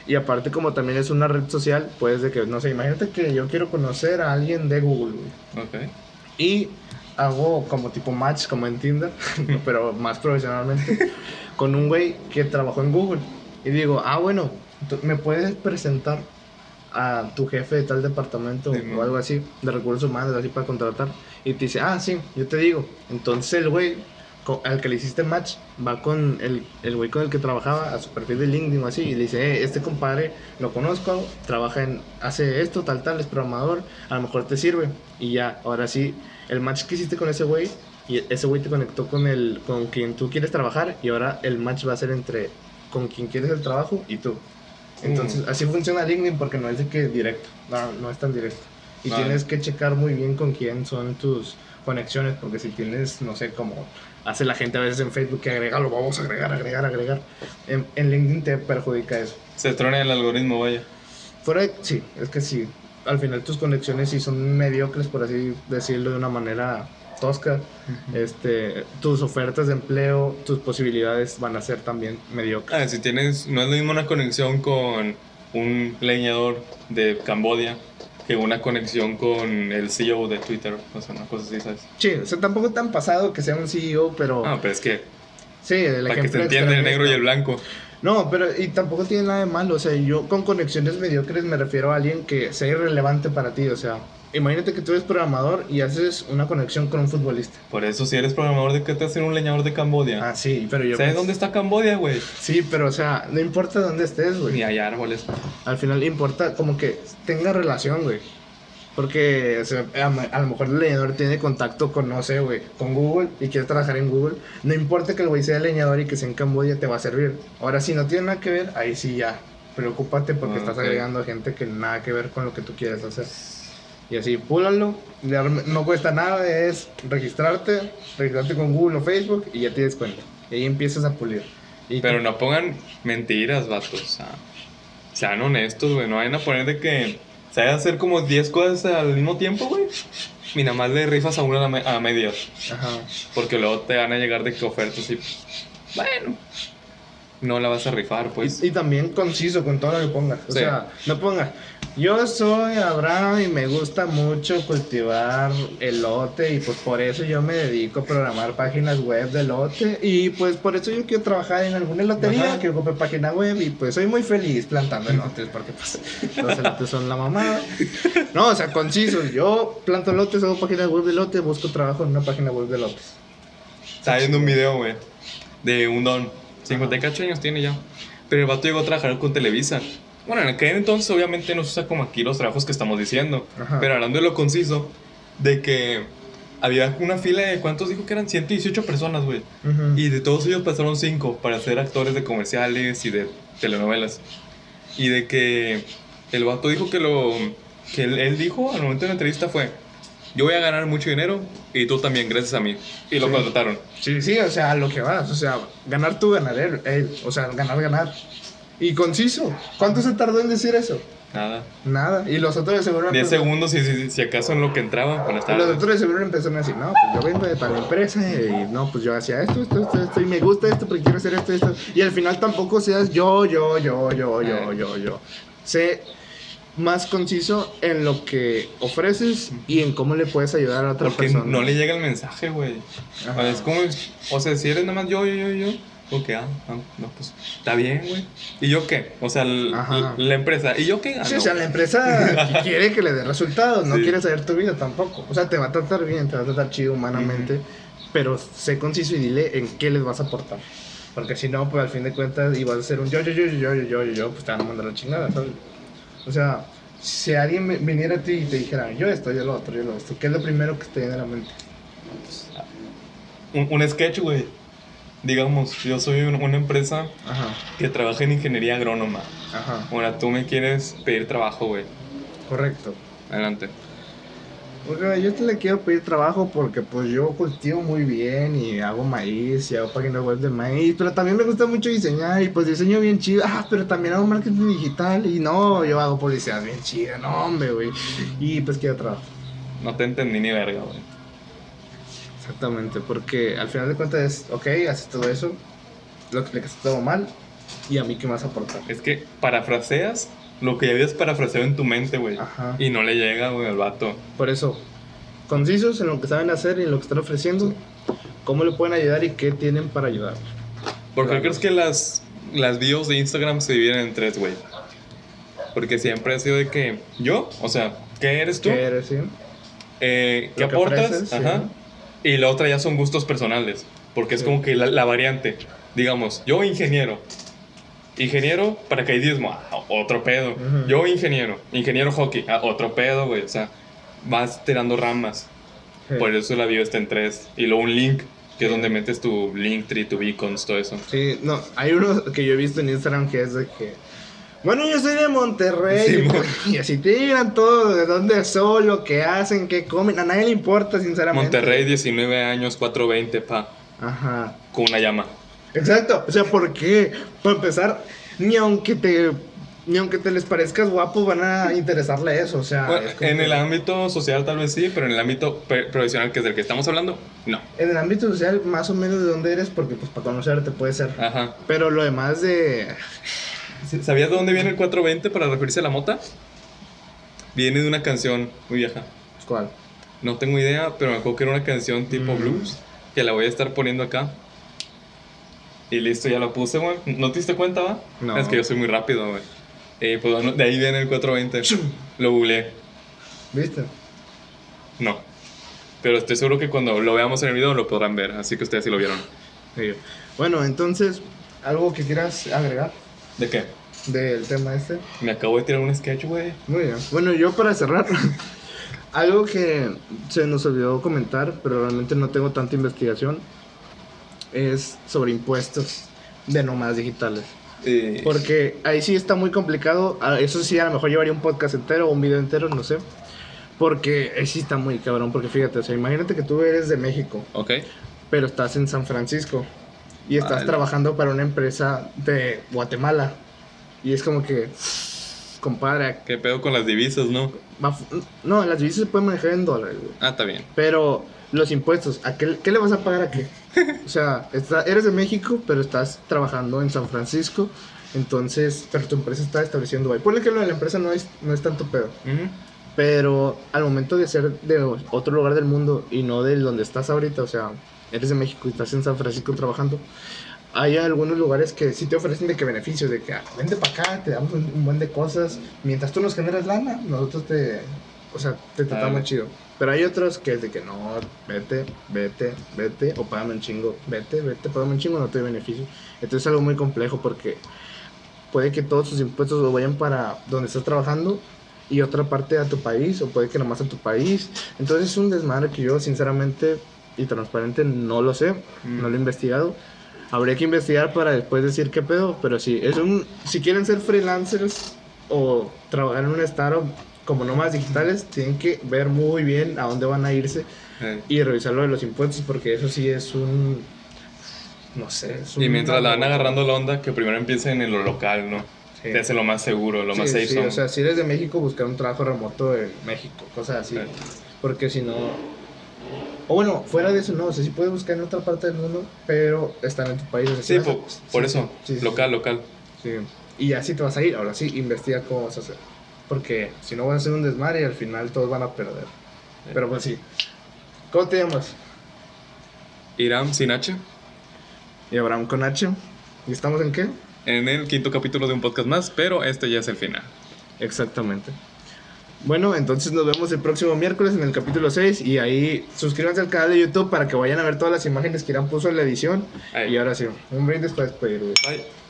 Y aparte, como también es una red social, puedes de que, no sé, imagínate que yo quiero conocer a alguien de Google, güey. Y hago como tipo match, como en Tinder, pero más profesionalmente, con un güey que trabajó en Google. Y digo, ah, bueno, ¿me puedes presentar a tu jefe de tal departamento Sí, o algo así, de recursos humanos, así para contratar? Y te dice, ah, sí, yo te digo. Entonces el güey al que le hiciste match va con el, el güey con el que trabajaba a su perfil de LinkedIn o así y le dice, eh, este compadre lo conozco, trabaja en, hace esto, tal, tal, es programador, a lo mejor te sirve. Y ya, ahora sí, el match que hiciste con ese güey y ese güey te conectó con el con quien tú quieres trabajar y ahora el match va a ser entre con quien quieres el trabajo y tú. Entonces, Mm. así funciona LinkedIn porque no es de que directo, no, no es tan directo. Y Vale. tienes que checar muy bien con quién son tus conexiones, porque si tienes, no sé, como hace la gente a veces en Facebook que agrega, lo vamos a agregar, agregar, agregar. En, en LinkedIn te perjudica eso. Se trona el algoritmo, vaya. Fuera de- sí, es que sí. Al final tus conexiones sí son mediocres, por así decirlo de una manera tosca. Este, tus ofertas de empleo, tus posibilidades van a ser también mediocres. Ah, si tienes, no es lo mismo una conexión con un leñador de Cambodia que una conexión con el CEO de Twitter, o sea, una cosa así, ¿sabes? Sí, o sea, tampoco tan pasado que sea un CEO, pero Ah, pero es que sí, el para que se entienda el negro y el blanco. No, pero y tampoco tiene nada de malo, o sea, yo con conexiones mediocres me refiero a alguien que sea irrelevante para ti, o sea, imagínate que tú eres programador y haces una conexión con un futbolista. Por eso, si eres programador, ¿de qué te hacen un leñador de Cambodia? Ah, sí, pero yo ¿Sabes dónde está Cambodia, güey? Sí, pero o sea, no importa dónde estés, güey. Ni hay árboles. Al final importa como que tenga relación, güey. Porque o sea, a, lo mejor el leñador tiene contacto con, no sé, güey, con Google y quiere trabajar en Google. No importa que el güey sea leñador y que sea en Camboya, te va a servir. Ahora, si no tiene nada que ver, ahí sí ya. Preocúpate porque Ah, estás agregando a gente que nada que ver con lo que tú quieres hacer. Y así, púlalo. le- No cuesta nada, es registrarte, registrarte con Google o Facebook y ya tienes cuenta. Y ahí empiezas a pulir. Y Pero no pongan mentiras, vatos. O sea, sean honestos, güey. No vayan a poner de que sabes hacer como 10 cosas al mismo tiempo, güey. Y nada más le rifas a una a medias. Ajá. Porque luego te van a llegar de que ofertas y. Bueno. No la vas a rifar, pues. Y, y también conciso con todo lo que pongas. O Sí. sea, no pongas. Yo soy Abraham y me gusta mucho cultivar elote y pues por eso yo me dedico a programar páginas web de elote y pues por eso yo quiero trabajar en alguna elotería Ajá. que ocupe página web y pues soy muy feliz plantando elotes porque pues los elotes son la mamada. No, o sea, conciso. Yo planto elotes, hago páginas web de elote, busco trabajo en una página web de elotes. Estaba viendo un video, güey. De un don. 58 años tiene ya. Pero el vato llegó a trabajar con Televisa. Bueno, en aquel entonces obviamente no se usa como aquí los trabajos que estamos diciendo. Ajá. Pero hablando de lo conciso, de que había una fila de cuántos dijo que eran 118 personas, güey. Ujú. Y de todos ellos pasaron 5 para ser actores de comerciales y de telenovelas. Y de que el vato dijo que lo que él, él dijo al momento de la entrevista fue, yo voy a ganar mucho dinero y tú también, gracias a mí. Y lo Sí. contrataron. Sí, sí, o sea, lo que vas, o sea, ganar tú, ganar él, él, o sea, ganar, ganar. Y conciso. ¿Cuánto se tardó en decir eso? Nada. Nada. Y los otros de seguro 10 empezaron- segundos si, si, si acaso en lo que entraba. Buenas y los otros de seguro empezaron a decir, no, pues yo vengo de tal empresa y no, pues yo hacía esto, esto, esto, esto, y me gusta esto porque quiero hacer esto, esto. Y al final tampoco seas yo, yo, yo, yo, yo, Eh. yo, yo. Sé más conciso en lo que ofreces y en cómo le puedes ayudar a otra Porque persona. no le llega el mensaje, güey. Es como, o sea, si eres nada más yo, yo, yo, yo. Ok, ah, ah, no, pues está bien, güey. ¿Y yo qué? O sea, la empresa. ¿Y yo qué? Sí, o sea, la empresa quiere que le dé resultados, no Sí. quiere saber tu vida tampoco. O sea, te va a tratar bien, te va a tratar chido humanamente, pero sé conciso y dile en qué les vas a aportar. Porque si no, pues al fin de cuentas, y vas a ser un yo, yo, yo, yo, yo, yo, yo, yo, pues te van a mandar la chingada, ¿sabes? O sea, si alguien viniera a ti y te dijera, yo esto, yo lo otro, yo lo otro, ¿qué es lo primero que te viene a la mente? Un, un sketch, güey. Digamos, yo soy un- una empresa Ajá, que trabaja en ingeniería agrónoma. ajá, Ahora tú me quieres pedir trabajo, güey. correcto. Adelante. Porque yo te le quiero pedir trabajo porque pues yo cultivo muy bien y hago maíz y hago páginas web de maíz, pero también me gusta mucho diseñar y pues diseño bien chido, ah, pero también hago marketing digital y no, yo hago publicidad bien chida, no hombre, güey. Y pues quiero trabajo. No te entendí ni verga, güey. Exactamente, porque al final de cuentas es, ok, haces todo eso, lo explicas todo mal y a mí qué a aportar. Es que parafraseas lo que ya habías parafraseado en tu mente, güey. Ajá. Y no le llega, güey, al vato. Por eso, concisos en lo que saben hacer y en lo que están ofreciendo, cómo le pueden ayudar y qué tienen para ayudar. ¿Por qué Claro. crees que las, las bios de Instagram se dividen en tres, güey? Porque siempre ha sido de que yo, o sea, ¿qué eres tú? ¿Qué eres, sí? Eh, ¿Qué Lo que aportas? ofreces, sí. Ajá. Y la otra ya son gustos personales. Porque es Sí. como que la, la variante. Digamos, yo ingeniero. Ingeniero paracaidismo, ah, otro pedo. Ujú. Yo ingeniero. Ingeniero hockey, ah, otro pedo, güey. O sea, vas tirando ramas. Sí. Por eso la bio está en 3. Y luego un link, que es donde metes tu Linktree, tu beacons, todo eso. Sí, no, hay uno que yo he visto en Instagram que es de que. Bueno, yo soy de Monterrey. Sí, mo- y así te digan todo, de dónde son, lo que hacen, qué comen. A nadie le importa, sinceramente. Monterrey, 19 años, 420, pa, Ajá. con una llama. Exacto. O sea, ¿por qué? Para empezar, ni aunque te. Ni aunque te les parezcas guapo, van a interesarle eso. O sea, Bueno, en que- el ámbito social tal vez sí, pero en el ámbito profesional, que es del que estamos hablando, no. en el ámbito social, más o menos de dónde eres, porque pues para conocerte puede ser. Ajá. Pero lo demás de. ¿Sabías de dónde viene el 420 para referirse a la mota? Viene de una canción muy vieja. ¿Cuál? No tengo idea, pero me acuerdo que era una canción tipo Mm. blues, que la voy a estar poniendo acá. Y listo, ya la puse, güey. ¿No te diste cuenta, va? No. Es que yo soy muy rápido, güey. Eh, pues bueno, de ahí viene el 420. Lo googleé. ¿Viste? No. Pero estoy seguro que cuando lo veamos en el video lo podrán ver, así que ustedes sí lo vieron. Sí. Bueno, entonces, ¿algo que quieras agregar ¿De qué? del tema este? Me acabo de tirar un sketch, güey. Muy bien. Bueno, yo para cerrar, algo que se nos olvidó comentar, pero realmente no tengo tanta investigación, es sobre impuestos de nómadas digitales. Porque ahí sí está muy complicado. a- Eso sí, a lo mejor llevaría un podcast entero o un video entero, no sé. Porque ahí sí está muy cabrón. Porque fíjate, o sea, imagínate que tú eres de México, ok. pero estás en San Francisco y estás Vale. trabajando para una empresa de Guatemala. Y es como que, compadre, ¿Qué pedo con las divisas, no? no, las divisas se pueden manejar en dólares. Ah, está bien. Pero los impuestos, ¿a qué, qué le vas a pagar a qué? O sea, está- eres de México, pero estás trabajando en San Francisco. Entonces, pero tu empresa está estableciendo ahí. Ponle que lo de la empresa no es, no es tanto pedo. Ujú. Pero al momento de ser de otro lugar del mundo y no del donde estás ahorita, o sea, eres de México y estás en San Francisco trabajando, hay algunos lugares que sí te ofrecen de que beneficios, de que ah, vente para acá, te damos un, un buen de cosas, mientras tú nos generas lana, nosotros te, o sea, te tratamos chido. Pero hay otros que es de que no, vete, vete, vete, o págame un chingo, vete, vete, págame un chingo, no te doy beneficio. Entonces es algo muy complejo porque puede que todos tus impuestos lo vayan para donde estás trabajando y otra parte a tu país, o puede que nomás a tu país. Entonces es un desmadre que yo, sinceramente y transparente, no lo sé, Mm. no lo he investigado. Habría que investigar para después decir qué pedo, pero sí, es un. Si quieren ser freelancers o trabajar en un startup como nómadas digitales, tienen que ver muy bien a dónde van a irse Eh, y revisar lo de los impuestos, porque eso sí es un. No sé, es un. Y mientras la van agarrando la onda, que primero empiecen en lo local, ¿no? Sí. Te hace lo más seguro, lo más safe sí, zone. o sea, si eres de México, buscar un trabajo remoto en México, cosas así. Sí. Porque si no. O bueno, fuera de eso, no, o sea, sí puedes buscar en otra parte del mundo, pero están en tu país. o sea, Sí, por, sí, eso, local, local. sí. Y ya si te vas a ir, ahora sí, investiga cómo vas a hacer. Porque si no vas a hacer un desmadre y al final todos van a perder. Pero pues sí. ¿Cómo te llamas? Iram sin H, Y Abraham con H. ¿Y estamos en qué? en el quinto capítulo de un podcast más, pero este ya es el final. Exactamente. Bueno, entonces nos vemos el próximo miércoles en el capítulo 6 y ahí suscríbanse al canal de YouTube para que vayan a ver todas las imágenes que Irán puso en la edición. Ahí. Y ahora sí, un brindis para despedir. Bye.